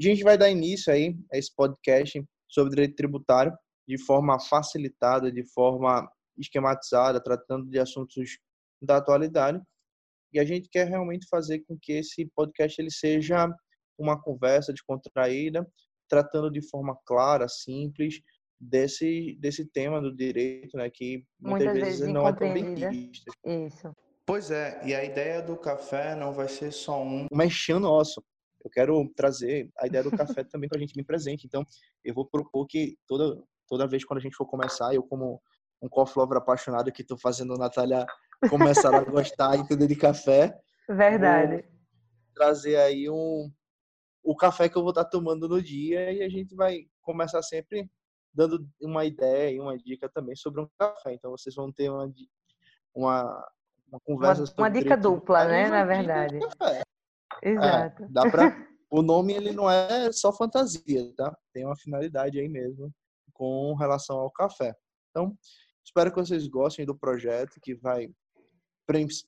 A gente vai dar início aí a esse podcast sobre direito tributário de forma facilitada, de forma esquematizada, tratando de assuntos da atualidade. E a gente quer realmente fazer com que esse podcast ele seja uma conversa descontraída, tratando de forma clara, simples, desse, desse tema do direito, né, que muitas, muitas vezes, vezes não é tão bem visto. Isso. Pois é, e a ideia do café não vai ser só um mexendo nosso. Eu quero trazer a ideia do café também para a gente me presente. Então, eu vou propor que toda, toda vez quando a gente for começar, eu como um coffee lover apaixonado que estou fazendo a Natália começar a gostar e entender de café. Verdade. Trazer aí um, o café que eu vou estar tomando no dia e a gente vai começar sempre dando uma ideia e uma dica também sobre um café. Então vocês vão ter uma, uma, uma conversa uma, uma dica dupla, né, na verdade. Exato. É, dá para o nome ele não é só fantasia, tá? Tem uma finalidade aí mesmo com relação ao café. Então, espero que vocês gostem do projeto que vai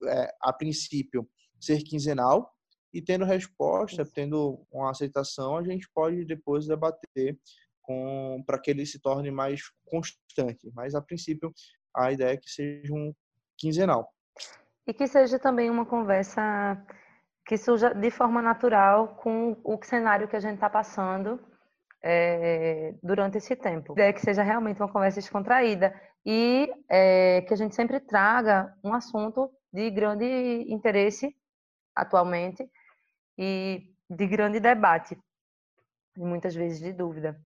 é, a princípio ser quinzenal e tendo resposta, tendo uma aceitação, a gente pode depois debater com para que ele se torne mais constante. Mas a princípio a ideia é que seja um quinzenal. E que seja também uma conversa que surja de forma natural com o cenário que a gente está passando é, durante esse tempo. É que seja realmente uma conversa descontraída e é, que a gente sempre traga um assunto de grande interesse atualmente e de grande debate, e muitas vezes de dúvida.